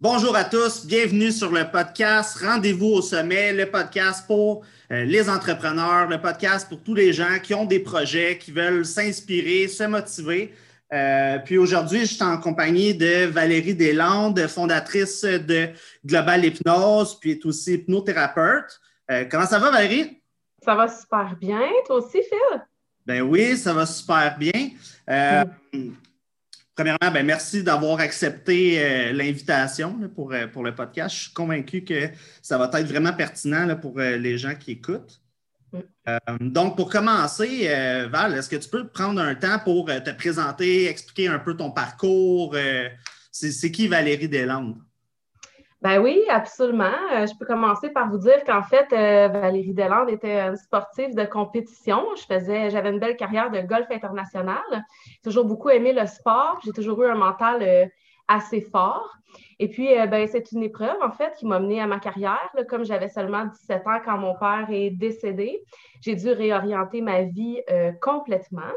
Bonjour à tous, bienvenue sur le podcast Rendez-vous au sommet, le podcast pour euh, les entrepreneurs, le podcast pour tous les gens qui ont des projets, qui veulent s'inspirer, se motiver. Euh, puis aujourd'hui, je suis en compagnie de Valérie Deslandes, fondatrice de Global Hypnose, puis est aussi hypnothérapeute. Euh, comment ça va, Valérie? Ça va super bien. Toi aussi, Phil? Ben oui, ça va super bien. Mm. Premièrement, ben merci d'avoir accepté euh, l'invitation pour, euh, pour le podcast. Je suis convaincu que ça va être vraiment pertinent pour euh, les gens qui écoutent. Donc, pour commencer, Val, est-ce que tu peux prendre un temps pour te présenter, expliquer un peu ton parcours? c'est qui Valérie Deslandes? Ben oui, absolument. Euh, je peux commencer par vous dire qu'en fait, euh, Valérie Delande était une sportive de compétition. Je faisais, j'avais une belle carrière de golf international. J'ai toujours beaucoup aimé le sport. J'ai toujours eu un mental euh, assez fort. Et puis, ben, c'est une épreuve, en fait, qui m'a menée à ma carrière. Comme j'avais seulement 17 ans quand mon père est décédé, j'ai dû réorienter ma vie complètement.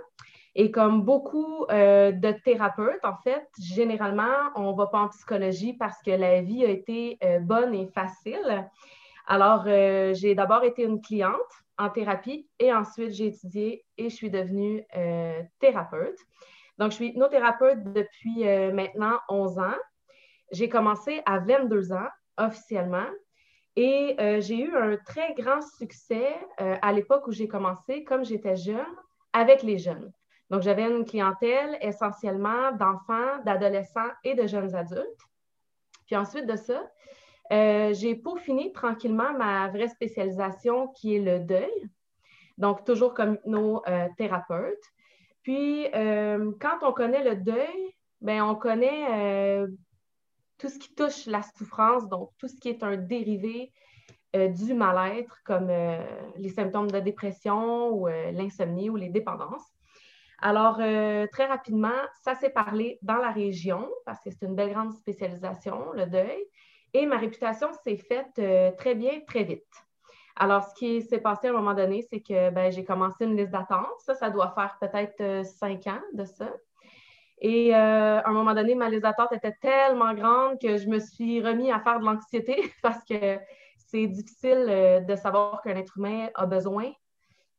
Et comme beaucoup euh, de thérapeutes, en fait, généralement, on ne va pas en psychologie parce que la vie a été euh, bonne et facile. Alors, euh, j'ai d'abord été une cliente en thérapie et ensuite j'ai étudié et je suis devenue thérapeute. Donc, je suis hypnothérapeute depuis maintenant 11 ans. J'ai commencé à 22 ans officiellement et j'ai eu un très grand succès à l'époque où j'ai commencé, comme j'étais jeune, avec les jeunes. Donc, j'avais une clientèle essentiellement d'enfants, d'adolescents et de jeunes adultes. Puis ensuite de ça, euh, j'ai peaufiné tranquillement ma vraie spécialisation qui est le deuil. Donc, toujours comme hypnothérapeute. Puis, euh, quand on connaît le deuil, ben, on connaît euh, tout ce qui touche la souffrance, donc tout ce qui est un dérivé du mal-être, comme les symptômes de dépression ou l'insomnie ou les dépendances. Alors, euh, très rapidement, ça s'est parlé dans la région parce que c'est une belle grande spécialisation, le deuil. Et ma réputation s'est faite euh, très bien, très vite. Alors, ce qui s'est passé à un moment donné, c'est que ben, j'ai commencé une liste d'attente. Ça, ça doit faire peut-être euh, cinq ans de ça. Et à un moment donné, ma liste d'attente était tellement grande que je me suis remis à faire de l'anxiété parce que c'est difficile de savoir qu'un être humain a besoin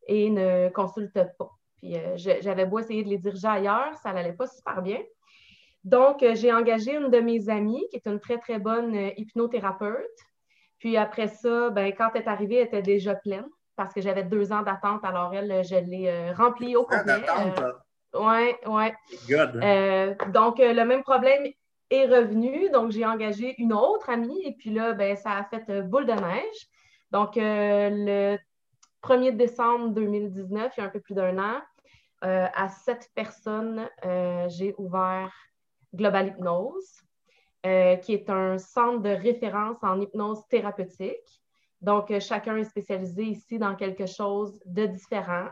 et ne consulte pas. Puis euh, j'avais beau essayer de les diriger ailleurs, ça n'allait pas super bien. Donc, euh, j'ai engagé une de mes amies qui est une très, très bonne euh, hypnothérapeute. Puis après ça, ben, quand elle est arrivée, elle était déjà pleine parce que j'avais deux ans d'attente. Alors, elle, je l'ai remplie au complet. Oui, oui. donc, le même problème est revenu. Donc, j'ai engagé une autre amie et puis là, ben, ça a fait boule de neige. Donc, le 1er décembre 2019, il y a un peu plus d'un an, euh, à sept personnes, euh, j'ai ouvert Global Hypnose, euh, qui est un centre de référence en hypnose thérapeutique. Donc, chacun est spécialisé ici dans quelque chose de différent.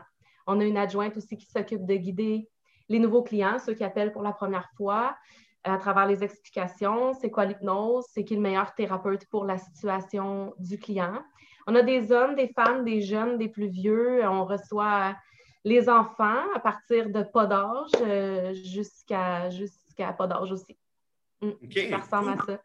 On a une adjointe aussi qui s'occupe de guider les nouveaux clients, ceux qui appellent pour la première fois, à travers les explications, c'est quoi l'hypnose, c'est qui le meilleur thérapeute pour la situation du client? On a des hommes, des femmes, des jeunes, des plus vieux. On reçoit les enfants à partir de pas d'âge euh, jusqu'à jusqu'à pas d'âge aussi. Mm. Ça ressemble à ça.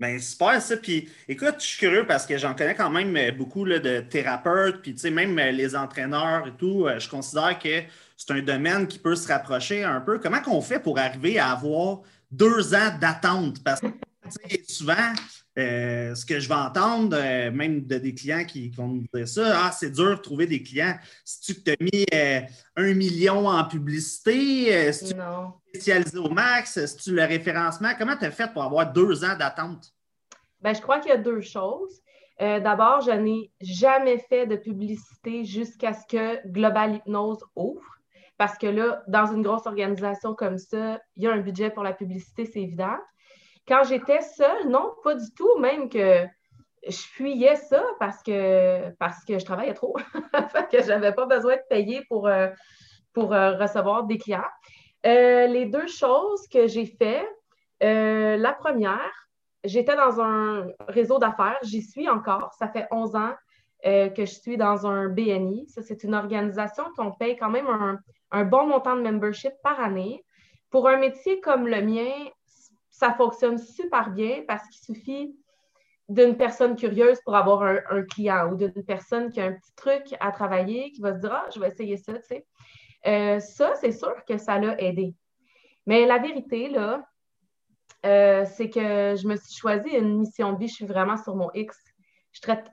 Ben, super ça. Puis écoute, je suis curieux parce que j'en connais quand même euh, beaucoup là, de thérapeutes, puis tu sais, même euh, les entraîneurs et tout. Je considère que c'est un domaine qui peut se rapprocher un peu. Comment qu'on fait pour arriver à avoir deux ans d'attente? Parce que souvent, euh, ce que je vais entendre, euh, même de des clients qui, vont me dire ça, ah, c'est dur de trouver des clients. Si tu as mis euh, un million en publicité, si tu es spécialisé au max, si tu le référencement, comment tu as fait pour avoir deux ans d'attente? Ben, je crois qu'il y a deux choses. D'abord, je n'ai jamais fait de publicité jusqu'à ce que Global Hypnose ouvre. Parce que là, dans une grosse organisation comme ça, il y a un budget pour la publicité, c'est évident. Quand j'étais seule, non, pas du tout, même que je fuyais ça parce que, parce que je travaillais trop, que je n'avais pas besoin de payer pour, euh, pour euh, recevoir des clients. Euh, les deux choses que j'ai fait, la première, j'étais dans un réseau d'affaires, j'y suis encore, ça fait 11 ans que je suis dans un BNI. Ça, c'est une organisation qu'on paye quand même un, un bon montant de membership par année. Pour un métier comme le mien, ça fonctionne super bien parce qu'il suffit d'une personne curieuse pour avoir un, client ou d'une personne qui a un petit truc à travailler, qui va se dire Ah, je vais essayer ça, tu sais. Euh, ça, c'est sûr que ça l'a aidé. Mais la vérité, là, euh, c'est que je me suis choisi une mission de vie. Je suis vraiment sur mon X. Je traite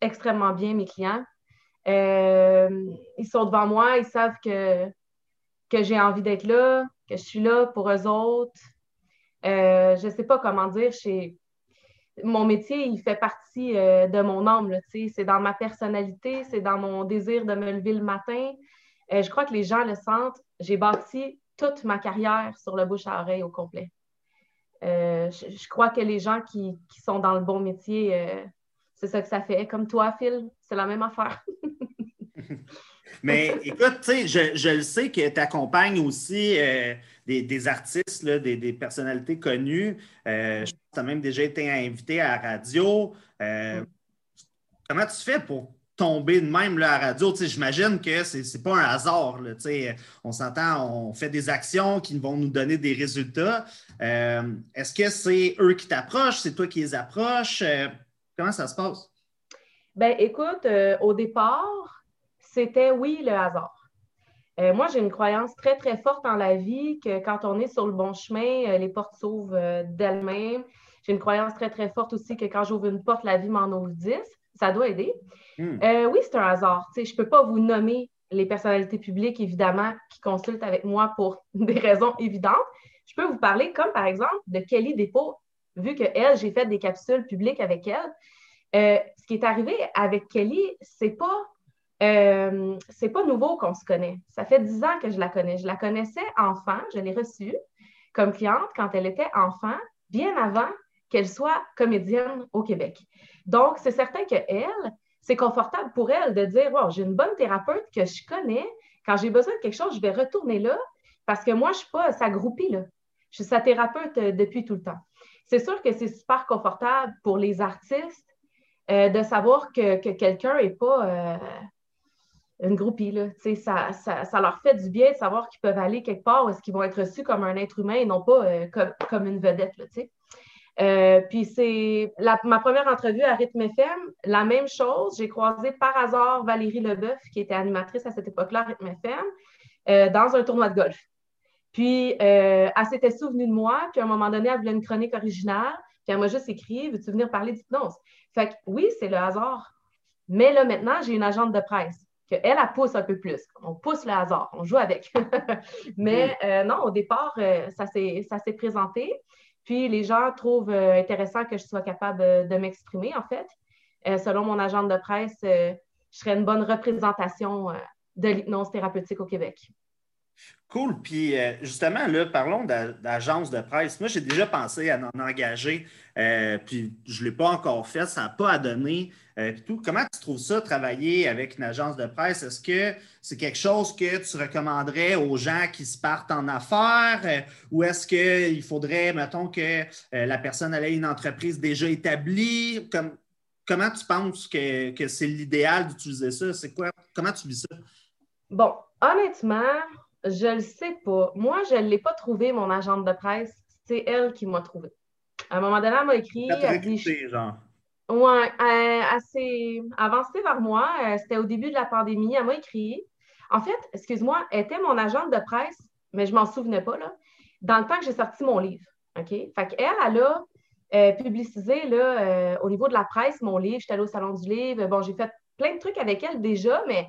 extrêmement bien mes clients. Euh, ils sont devant moi, ils savent que, que j'ai envie d'être là, que je suis là pour eux autres. Je ne sais pas comment dire, mon métier, il fait partie de mon âme. C'est dans ma personnalité, c'est dans mon désir de me lever le matin. je crois que les gens le sentent. J'ai bâti toute ma carrière sur le bouche à oreille au complet. Euh, je, crois que les gens qui, sont dans le bon métier, euh, c'est ça que ça fait. Comme toi, Phil, c'est la même affaire. Mais écoute, sais, je, le sais que tu accompagnes aussi euh, des, artistes, des, personnalités connues. je pense que tu as même déjà été invité à la radio. Comment tu fais pour tomber de même là, à la radio? J'imagine que ce n'est pas un hasard. Là, on s'entend, on fait des actions qui vont nous donner des résultats. Euh, est-ce que c'est eux qui t'approchent? C'est toi qui les approches? Euh, comment ça se passe? Ben, écoute, euh, au départ, c'était oui le hasard. Moi, j'ai une croyance très, très forte en la vie que quand on est sur le bon chemin, les portes s'ouvrent d'elles-mêmes. J'ai une croyance très, très forte aussi que quand j'ouvre une porte, la vie m'en ouvre dix. Ça doit aider. Hmm. Euh, oui, c'est un hasard. je ne peux pas vous nommer les personnalités publiques, évidemment, qui consultent avec moi pour des raisons évidentes. Je peux vous parler, comme par exemple, de Kelly Dépôt, vu que elle, j'ai fait des capsules publiques avec elle. Euh, ce qui est arrivé avec Kelly, c'est pas euh, c'est pas nouveau qu'on se connaît. Ça fait dix ans que je la connais. Je la connaissais enfant, je l'ai reçue comme cliente quand elle était enfant, bien avant qu'elle soit comédienne au Québec. Donc, c'est certain qu'elle, c'est confortable pour elle de dire Wow, j'ai une bonne thérapeute que je connais. Quand j'ai besoin de quelque chose, je vais retourner là parce que moi, je ne suis pas sa groupie. Là. Je suis sa thérapeute euh, depuis tout le temps. C'est sûr que c'est super confortable pour les artistes euh, de savoir que, quelqu'un n'est pas une groupie. Là. Ça, ça, leur fait du bien de savoir qu'ils peuvent aller quelque part où est-ce qu'ils vont être reçus comme un être humain et non pas comme, comme, une vedette. Là, euh, puis c'est ma première entrevue à Rythme FM, la même chose. J'ai croisé par hasard Valérie Leboeuf, qui était animatrice à cette époque-là à Rythme FM, euh, dans un tournoi de golf. Puis euh, elle s'était souvenue de moi, puis à un moment donné, elle voulait une chronique originale, puis elle m'a juste écrit Veux-tu venir parler d'hypnose Fait que oui, c'est le hasard. Mais là, maintenant, j'ai une agente de presse qu'elle, elle, pousse un peu plus. On pousse le hasard, on joue avec. Mais non, au départ, ça s'est présenté. Puis les gens trouvent euh, intéressant que je sois capable de, m'exprimer, en fait. Euh, selon mon agent de presse, euh, je serais une bonne représentation de l'hypnose thérapeutique au Québec. Cool. Puis justement, là, parlons d'agence de presse. Moi, j'ai déjà pensé à en engager, puis je ne l'ai pas encore fait, ça n'a pas à donner. tout. Comment tu trouves ça, travailler avec une agence de presse? Est-ce que c'est quelque chose que tu recommanderais aux gens qui se partent en affaires ou est-ce qu'il faudrait, mettons, que la personne ait une entreprise déjà établie? comment tu penses que, que c'est l'idéal d'utiliser ça? C'est quoi? Comment tu vis ça? Bon, honnêtement, je le sais pas. Moi, je ne l'ai pas trouvé, mon agente de presse. C'est elle qui m'a trouvé. À un moment donné, elle m'a écrit. Elle dit, genre. Ouais, euh, assez avancé vers moi. Euh, c'était au début de la pandémie. Elle m'a écrit. En fait, excuse-moi, elle était mon agente de presse, mais je ne m'en souvenais pas, là, dans le temps que j'ai sorti mon livre. OK? Fait qu'elle, elle a euh, publicisé là, au niveau de la presse mon livre. J'étais allée au Salon du Livre. Bon, j'ai fait plein de trucs avec elle déjà, mais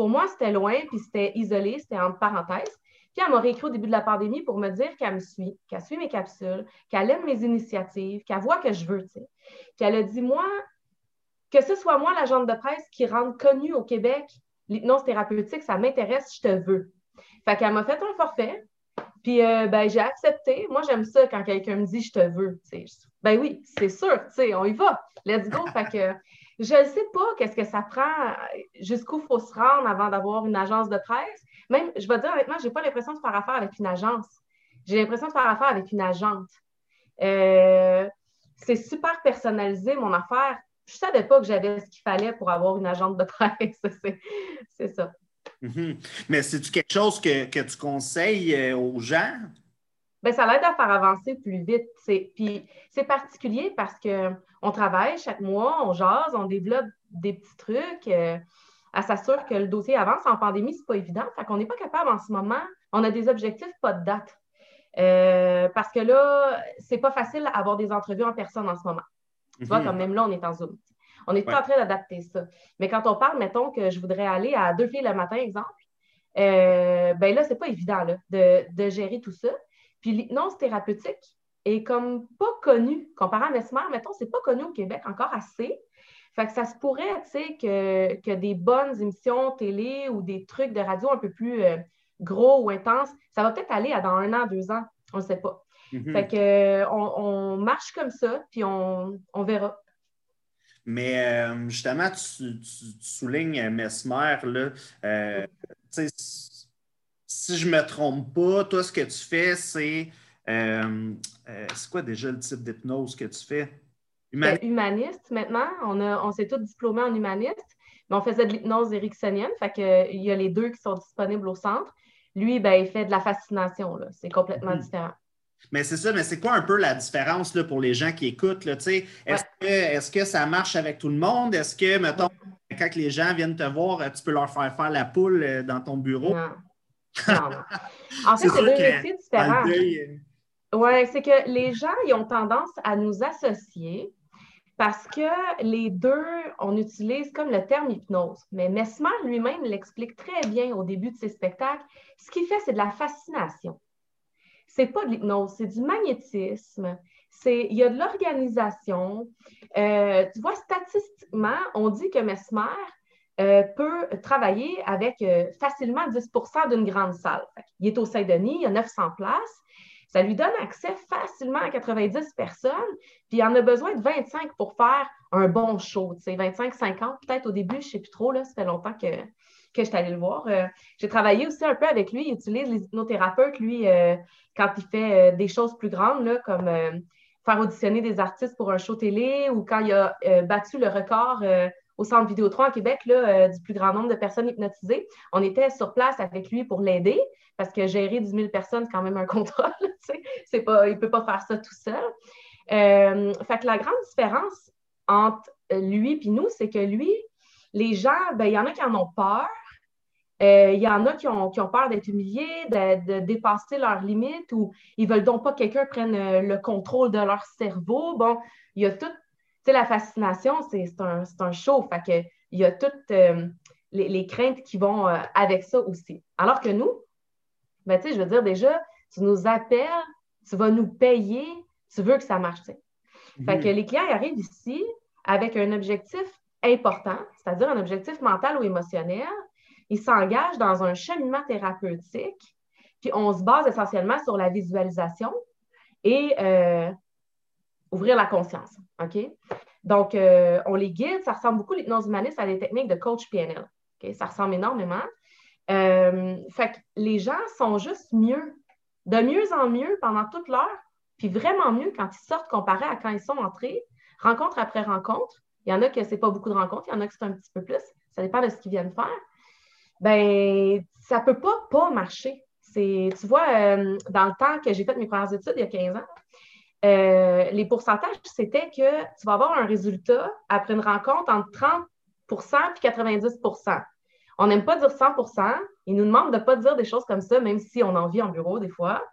pour moi, c'était loin, puis c'était isolé, c'était entre parenthèses. Puis elle m'a réécrit au début de la pandémie pour me dire qu'elle me suit, qu'elle suit mes capsules, qu'elle aime mes initiatives, qu'elle voit que je veux, tu sais. Qu'elle a dit, moi, que ce soit moi, l'agente de presse, qui rende connue au Québec l'hypnose thérapeutique, ça m'intéresse, je te veux. Fait qu'elle m'a fait un forfait, puis euh, ben, j'ai accepté. Moi, j'aime ça quand quelqu'un me dit je te veux. Ben oui, c'est sûr, on y va. Let's go. fait que je ne sais pas qu'est-ce que ça prend, jusqu'où il faut se rendre avant d'avoir une agence de presse. Même, je vais dire honnêtement, je n'ai pas l'impression de faire affaire avec une agence. J'ai l'impression de faire affaire avec une agente. Euh, c'est super personnalisé, mon affaire. Je ne savais pas que j'avais ce qu'il fallait pour avoir une agente de presse. c'est ça. Mm-hmm. Mais c'est-tu quelque chose que, tu conseilles euh, aux gens? Ben, ça l'aide à faire avancer plus vite. Puis c'est particulier parce qu'on travaille chaque mois, on jase, on développe des petits trucs. Euh, elle s'assure que le dossier avance. En pandémie, c'est pas évident. Fait qu'on n'est pas capable en ce moment. On a des objectifs, pas de date. Euh, parce que là, c'est pas facile d'avoir des entrevues en personne en ce moment. Tu vois, mhm. comme même là, on est en Zoom. On est en train d'adapter ça. Mais quand on parle, mettons que je voudrais aller à deux filles le matin, exemple, euh, ben là, c'est pas évident de, gérer tout ça. Puis l'hypnose thérapeutique est comme pas connue. Comparé à Mesmer, mettons, c'est pas connu au Québec encore assez. Fait que ça se pourrait, tu sais, que, des bonnes émissions télé ou des trucs de radio un peu plus euh, gros ou intenses, ça va peut-être aller à dans un an, deux ans, on ne sait pas. Mm-hmm. Fait que on, marche comme ça, puis on, verra. Mais euh, justement, tu, soulignes euh, Mesmer, là. Si je ne me trompe pas, toi, ce que tu fais, c'est. c'est quoi déjà le type d'hypnose que tu fais? Humaniste. maintenant. On, on s'est tous diplômés en humaniste, mais on faisait de l'hypnose ericksonienne. Fait que, il y a les deux qui sont disponibles au centre. Lui, ben, il fait de la fascination. C'est complètement mhm. différent. Mais c'est ça, mais c'est quoi un peu la différence là, pour les gens qui écoutent? Est-ce que, est que, ça marche avec tout le monde? Est-ce que, mettons, quand les gens viennent te voir, tu peux leur faire faire la poule euh, dans ton bureau? Non. Non, En fait, c'est deux métiers différents. Euh, oui, c'est que les gens ils ont tendance à nous associer parce que les deux, on utilise comme le terme hypnose. Mais Mesmer lui-même l'explique très bien au début de ses spectacles. Ce qu'il fait, c'est de la fascination. C'est pas de l'hypnose, c'est du magnétisme. C'est, il y a de l'organisation. Euh, tu vois, statistiquement, on dit que Mesmer euh, peut travailler avec euh, facilement 10% d'une grande salle. Il est au Saint-Denis, il y a 900 places. Ça lui donne accès facilement à 90 personnes, puis il en a besoin de 25 pour faire un bon show, tu sais, 25, 50 peut-être au début, je ne sais plus trop, ça fait longtemps que, je suis allée le voir. Euh, j'ai travaillé aussi un peu avec lui, il utilise les hypnothérapeutes, lui, quand il fait des choses plus grandes, comme faire auditionner des artistes pour un show télé ou quand il a battu le record au Centre Vidéotron à Québec là, du plus grand nombre de personnes hypnotisées. On était sur place avec lui pour l'aider parce que gérer 10 000 personnes, c'est quand même un contrôle. c'est pas, il ne peut pas faire ça tout seul. Euh, fait que la grande différence entre lui et nous, c'est que lui, les gens, ben, il y en a qui en ont peur. Euh, il y en a qui ont, qui ont peur d'être humiliés, de, dépasser leurs limites ou ils veulent donc pas que quelqu'un prenne euh, le contrôle de leur cerveau. Bon, il y a tout, sais, la fascination, c'est un, un, show. Fait que, il y a toutes les, les, craintes qui vont avec ça aussi. Alors que nous, ben, tu sais, je veux dire, déjà, tu nous appelles, tu vas nous payer, tu veux que ça marche. Fait que les clients arrivent ici avec un objectif important, c'est-à-dire un objectif mental ou émotionnel. Ils s'engagent dans un cheminement thérapeutique, puis on se base essentiellement sur la visualisation et euh, ouvrir la conscience. OK? Donc, euh, on les guide. Ça ressemble beaucoup, l'hypnose humaniste, à des techniques de coach PNL. Ça ressemble énormément. Euh, fait que les gens sont juste mieux, de mieux en mieux pendant toute l'heure, puis vraiment mieux quand ils sortent comparé à quand ils sont entrés, rencontre après rencontre. Il y en a que c'est pas beaucoup de rencontres, il y en a que c'est un petit peu plus. Ça dépend de ce qu'ils viennent faire. Ben, ça peut pas pas marcher. Tu vois, euh, dans le temps que j'ai fait mes premières études, il y a 15 ans, euh, les pourcentages, c'était que tu vas avoir un résultat après une rencontre entre 30% et 90% on n'aime pas dire 100% Ils nous demandent de ne pas dire des choses comme ça, même si on en vit en bureau des fois.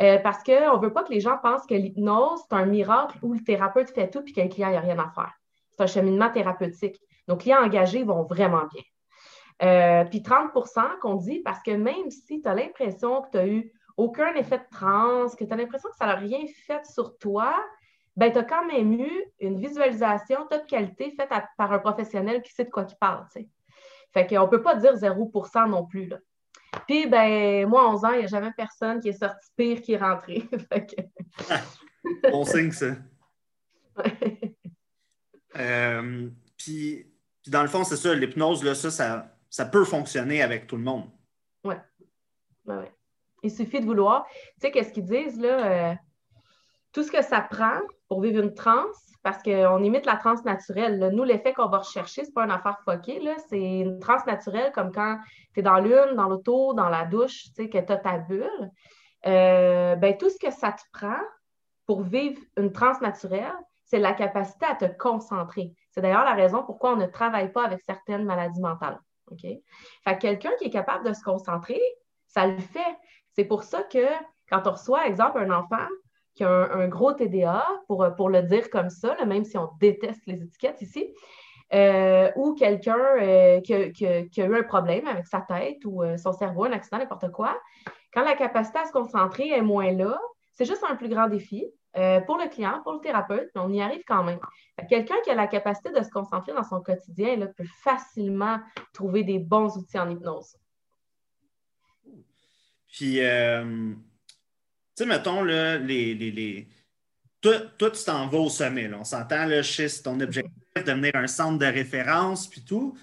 Euh, parce qu'on ne veut pas que les gens pensent que l'hypnose, c'est un miracle où le thérapeute fait tout et qu'un client n'a rien à faire. C'est un cheminement thérapeutique. Nos clients engagés vont vraiment bien. Euh, puis 30% qu'on dit, parce que même si tu as l'impression que tu n'as eu aucun effet de transe, que tu as l'impression que ça n'a rien fait sur toi, ben, tu as quand même eu une visualisation de qualité faite par un professionnel qui sait de quoi il parle. Fait qu'on ne peut pas dire 0% non plus. Là. Puis, ben, moi, 11 ans, il n'y a jamais personne qui est sorti pire qui est rentré. bon signe, ça. Euh, puis, dans le fond, c'est ça, l'hypnose, là, ça, ça, peut fonctionner avec tout le monde. Oui. Ouais, ouais. Il suffit de vouloir. Tu sais, qu'est-ce qu'ils disent, là? Euh, tout ce que ça prend pour vivre une transe, parce qu'on imite la transe naturelle. Nous, l'effet qu'on va rechercher, ce n'est pas une affaire foquée, c'est une transe naturelle comme quand tu es dans l'une, dans l'auto, dans la douche, tu sais, que tu as ta bulle. euh, ben, tout ce que ça te prend pour vivre une transe naturelle, c'est la capacité à te concentrer. C'est d'ailleurs la raison pourquoi on ne travaille pas avec certaines maladies mentales. Quelqu'un qui est capable de se concentrer, ça le fait. C'est pour ça que quand on reçoit, exemple, un enfant qui a un, gros TDA, pour, le dire comme ça, même si on déteste les étiquettes ici, euh, ou quelqu'un euh, qui, a eu un problème avec sa tête ou euh, son cerveau, un accident, n'importe quoi, quand la capacité à se concentrer est moins là, c'est juste un plus grand défi pour le client, pour le thérapeute, mais on y arrive quand même. Quelqu'un qui a la capacité de se concentrer dans son quotidien peut facilement trouver des bons outils en hypnose. Puis, tu sais, mettons, là, les, les, Toi, tu t'en vas au sommet. On s'entend, là, chez ton objectif devenir un centre de référence, puis tout.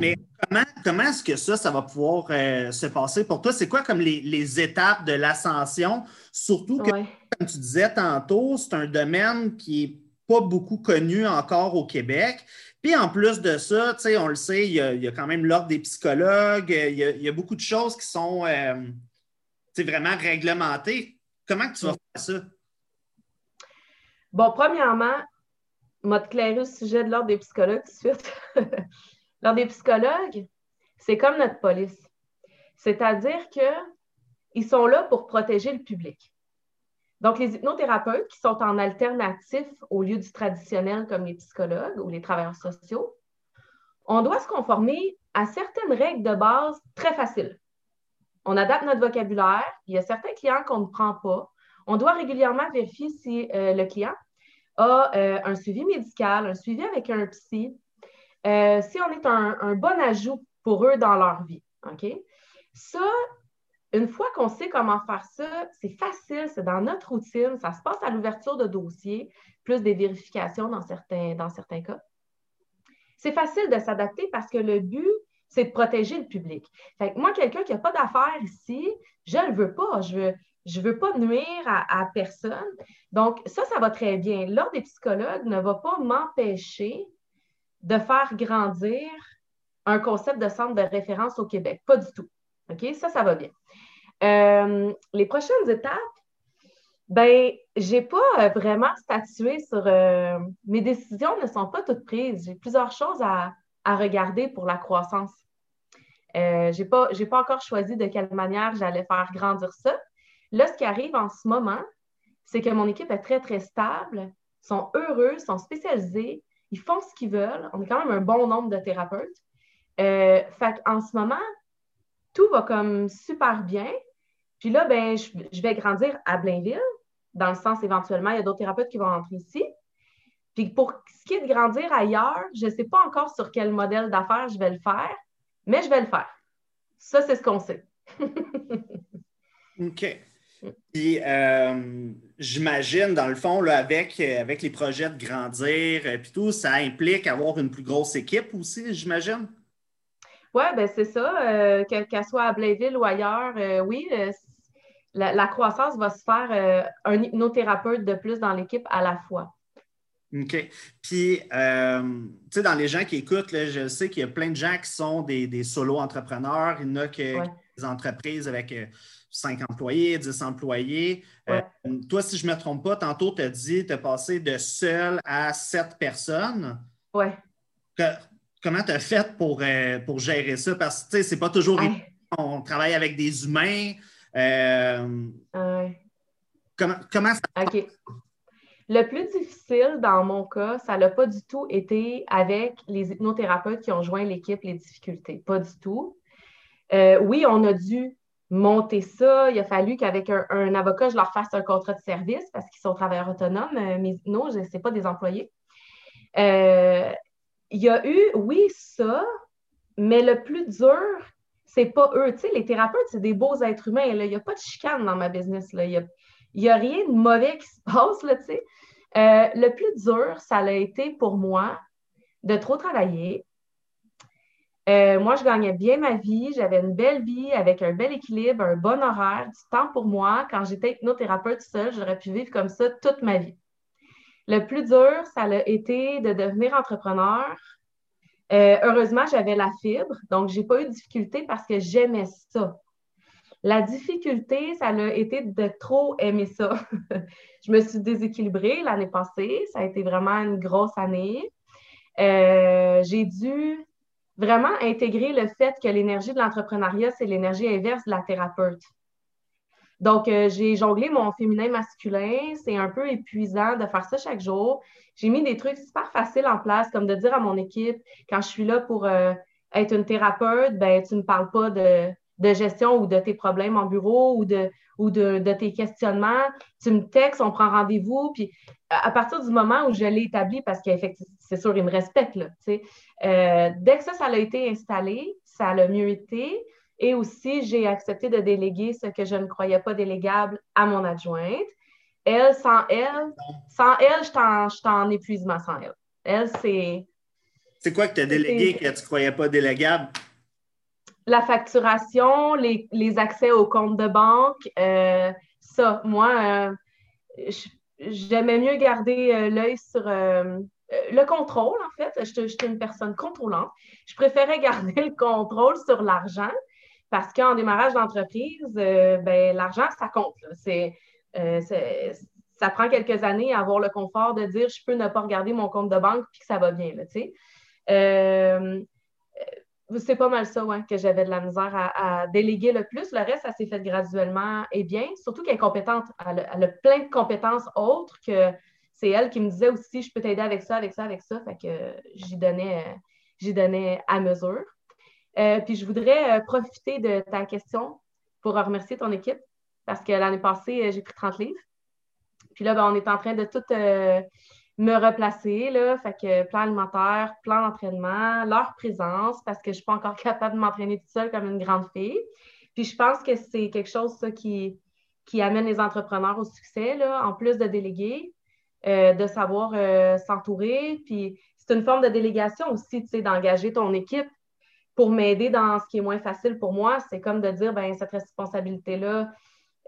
Mais comment, comment est-ce que ça, ça va pouvoir euh, se passer pour toi? C'est quoi comme les, étapes de l'ascension? Surtout que, comme tu disais tantôt, c'est un domaine qui n'est pas beaucoup connu encore au Québec. Puis en plus de ça, on le sait, il y, a, quand même l'ordre des psychologues, il y, a, beaucoup de choses qui sont euh, vraiment réglementées. Comment tu vas faire ça? Bon, premièrement, m'a clairé au sujet de l'ordre des psychologues tout de suite. l'ordre des psychologues, c'est comme notre police. C'est-à-dire qu'ils sont là pour protéger le public. Donc, les hypnothérapeutes qui sont en alternatif au lieu du traditionnel comme les psychologues ou les travailleurs sociaux, on doit se conformer à certaines règles de base très faciles. On adapte notre vocabulaire. Il y a certains clients qu'on ne prend pas. On doit régulièrement vérifier si euh, le client a euh, un suivi médical, un suivi avec un psy, euh, si on est un, bon ajout pour eux dans leur vie. OK? Ça, une fois qu'on sait comment faire ça, c'est facile, c'est dans notre routine, ça se passe à l'ouverture de dossier, plus des vérifications dans certains, dans certains cas. C'est facile de s'adapter parce que le but, c'est de protéger le public. Fait que moi, quelqu'un qui n'a pas d'affaires ici, je ne le veux pas. Je veux, je veux pas nuire à, personne. Donc, ça, ça va très bien. L'Ordre des psychologues ne va pas m'empêcher de faire grandir un concept de centre de référence au Québec. Pas du tout. OK? Ça, ça va bien. Euh, les prochaines étapes, ben, je n'ai pas vraiment statué sur. Euh, mes décisions ne sont pas toutes prises. J'ai plusieurs choses à, regarder pour la croissance. Euh, je n'ai pas, pas encore choisi de quelle manière j'allais faire grandir ça. Là, ce qui arrive en ce moment, c'est que mon équipe est très, très stable, sont heureux, sont spécialisés, ils font ce qu'ils veulent. On est quand même un bon nombre de thérapeutes. Euh, fait en ce moment, tout va comme super bien. Puis là, ben, je, vais grandir à Blainville, dans le sens éventuellement, il y a d'autres thérapeutes qui vont rentrer ici. Puis pour ce qui est de grandir ailleurs, je ne sais pas encore sur quel modèle d'affaires je vais le faire, mais je vais le faire. Ça, c'est ce qu'on sait. OK. Puis, euh, j'imagine, dans le fond, là, avec, avec les projets de grandir, et euh, tout, ça implique avoir une plus grosse équipe aussi, j'imagine? Oui, ben c'est ça. Qu'elle soit à Blainville ou ailleurs, oui, la, croissance va se faire un hypnothérapeute de plus dans l'équipe à la fois. OK. Puis, tu sais, dans les gens qui écoutent, je sais qu'il y a plein de gens qui sont des, solo-entrepreneurs. Il y en a qui, des entreprises avec 5 employés, 10 employés. Euh, toi, si je ne me trompe pas, tantôt, tu as dit tu as passé de seul à 7 personnes. Oui. Comment tu as fait pour, euh, pour gérer ça? Parce que c'est pas toujours. On travaille avec des humains. Euh, comment, comment ça OK. Le plus difficile dans mon cas, ça n'a pas du tout été avec les hypnothérapeutes qui ont joint l'équipe, les difficultés. Pas du tout. oui, on a dû monter ça. Il a fallu qu'avec un, avocat, je leur fasse un contrat de service parce qu'ils sont travailleurs autonomes. Euh, mais non, ce n'est pas des employés. Euh, il y a eu, oui, ça, mais le plus dur, c'est pas eux. Les thérapeutes, c'est des beaux êtres humains. Il n'y a pas de chicane dans ma business. Là. Il n'y a, rien de mauvais qui se passe. Là, tu. Euh, le plus dur, ça a été pour moi de trop travailler, euh, moi, je gagnais bien ma vie, j'avais une belle vie avec un bel équilibre, un bon horaire, du temps pour moi. Quand j'étais hypnothérapeute seule, j'aurais pu vivre comme ça toute ma vie. Le plus dur, ça a été de devenir entrepreneur. Euh, heureusement, j'avais la fibre, donc je n'ai pas eu de difficulté parce que j'aimais ça. La difficulté, ça a été de trop aimer ça. je me suis déséquilibrée l'année passée. Ça a été vraiment une grosse année. Euh, j'ai dû vraiment intégrer le fait que l'énergie de l'entrepreneuriat, c'est l'énergie inverse de la thérapeute. Donc, euh, j'ai jonglé mon féminin masculin. C'est un peu épuisant de faire ça chaque jour. J'ai mis des trucs super faciles en place, comme de dire à mon équipe, quand je suis là pour euh, être une thérapeute, ben, tu ne me parles pas de, gestion ou de tes problèmes en bureau ou de, ou de, tes questionnements. Tu me textes, on prend rendez-vous. Puis, à partir du moment où je l'ai établi, parce qu'effectivement, c'est sûr, il me respecte, là, euh, dès que ça, ça a été installé, ça a mieux été. Et aussi, j'ai accepté de déléguer ce que je ne croyais pas délégable à mon adjointe. Elle, sans elle, sans elle, je suis en, épuisement sans elle. Elle, c'est. C'est quoi que tu as délégué que tu ne croyais pas délégable? La facturation, les, accès aux comptes de banque, euh, ça, moi, euh, j'aimais mieux garder euh, l'œil sur le contrôle, en fait. Je suis une personne contrôlante. Je préférais garder le contrôle sur l'argent parce qu'en démarrage d'entreprise, euh, ben, l'argent, ça compte. Euh, c'est, ça prend quelques années à avoir le confort de dire je peux ne pas regarder mon compte de banque puis que ça va bien. Euh, c'est pas mal ça que j'avais de la misère à, déléguer le plus. Le reste, ça s'est fait graduellement et bien, surtout qu'elle est compétente. Elle, a plein de compétences autres que c'est elle qui me disait aussi je peux t'aider avec ça, avec ça, avec ça. Fait que j'y donnais, j'y donnais à mesure. Euh, puis je voudrais euh, profiter de ta question pour remercier ton équipe parce que l'année passée, euh, j'ai pris 30 livres. Puis là, ben, on est en train de tout me replacer. Là, fait que plan alimentaire, plan d'entraînement, leur présence parce que je ne suis pas encore capable de m'entraîner toute seule comme une grande fille. Puis je pense que c'est quelque chose qui, qui amène les entrepreneurs au succès, là, en plus de déléguer, de savoir s'entourer. Puis c'est une forme de délégation aussi, tu sais, d'engager ton équipe pour m'aider dans ce qui est moins facile pour moi, c'est comme de dire, ben cette responsabilité-là,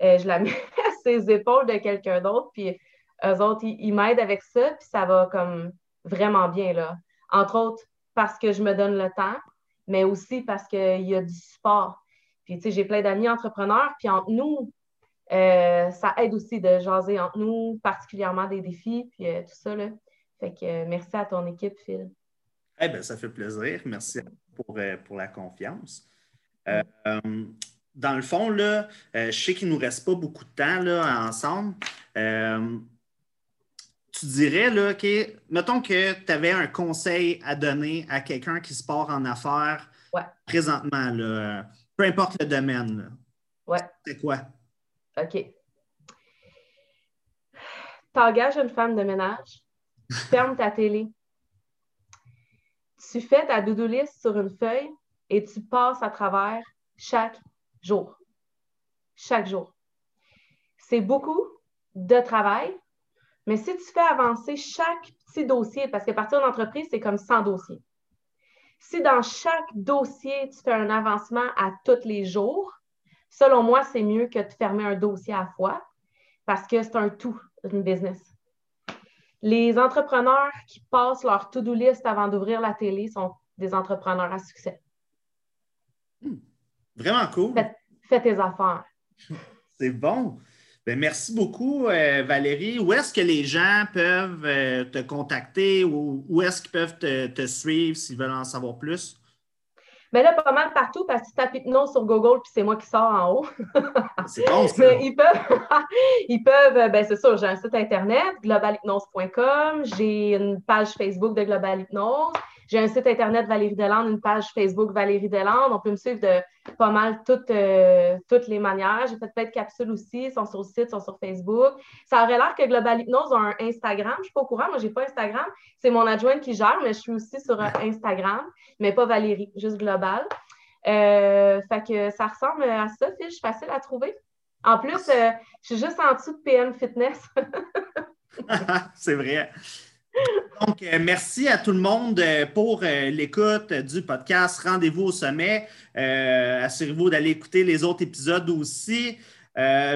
euh, je la mets à ses épaules de quelqu'un d'autre, puis eux autres, ils, m'aident avec ça, puis ça va comme vraiment bien, là. Entre autres, parce que je me donne le temps, mais aussi parce qu'il y a du support. Puis, tu sais, j'ai plein d'amis entrepreneurs, puis entre nous, euh, ça aide aussi de jaser entre nous, particulièrement des défis, puis euh, tout ça, là. Fait que merci à ton équipe, Phil. Eh bien, ça fait plaisir. Merci pour, euh, pour la confiance. Euh, euh, dans le fond, là, je sais qu'il ne nous reste pas beaucoup de temps là, ensemble. tu dirais, là, que, mettons que tu avais un conseil à donner à quelqu'un qui se part en affaires présentement, là, peu importe le domaine. Ouais. C'est quoi? OK. T'engages une femme de ménage, ferme ta télé, tu fais ta list sur une feuille et tu passes à travers chaque jour. Chaque jour. C'est beaucoup de travail, mais si tu fais avancer chaque petit dossier, parce qu'à partir d'une entreprise, c'est comme 100 dossiers. Si dans chaque dossier, tu fais un avancement à tous les jours, selon moi, c'est mieux que de fermer un dossier à la fois parce que c'est un tout, une business. Les entrepreneurs qui passent leur to-do list avant d'ouvrir la télé sont des entrepreneurs à succès. Hmm. Vraiment cool. Fais, tes affaires. C'est bon. Ben, merci beaucoup, euh, Valérie. Où est-ce que les gens peuvent euh, te contacter ou où est-ce qu'ils peuvent te suivre s'ils veulent en savoir plus? Mais là, pas mal partout parce que tu tapes hypnose sur Google, puis c'est moi qui sors en haut. c'est bon, ça. Mais ils peuvent, ils peuvent ben c'est sûr, j'ai un site internet, globalhypnose.com, j'ai une page Facebook de Global Hypnose, j'ai un site internet Valérie Delande, une page Facebook Valérie Delande. On peut me suivre de pas mal toutes, euh, toutes les manières. J'ai fait de capsules aussi, ils sont sur le site, ils sont sur Facebook. Ça aurait l'air que Global Hypnose a un Instagram. Je ne suis pas au courant, moi, je n'ai pas Instagram. C'est mon adjointe qui gère, mais je suis aussi sur euh, Instagram, mais pas Valérie, juste Global. Euh, fait que ça ressemble à ça, fiche facile à trouver. En plus, je suis juste en dessous de PM Fitness. C'est vrai. Donc, euh, merci à tout le monde euh, pour euh, l'écoute du podcast Rendez-vous au sommet. Assurez-vous d'aller écouter les autres épisodes aussi.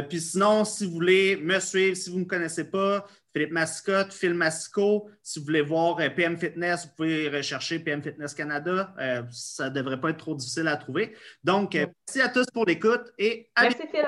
Puis sinon, si vous voulez me suivre, si vous ne me connaissez pas, Philippe Mascotte, Phil Massico. Si vous voulez voir PM Fitness, vous pouvez rechercher PM Fitness Canada. Ça ne devrait pas être trop difficile à trouver. Donc, merci à tous pour l'écoute et à Merci, Phil.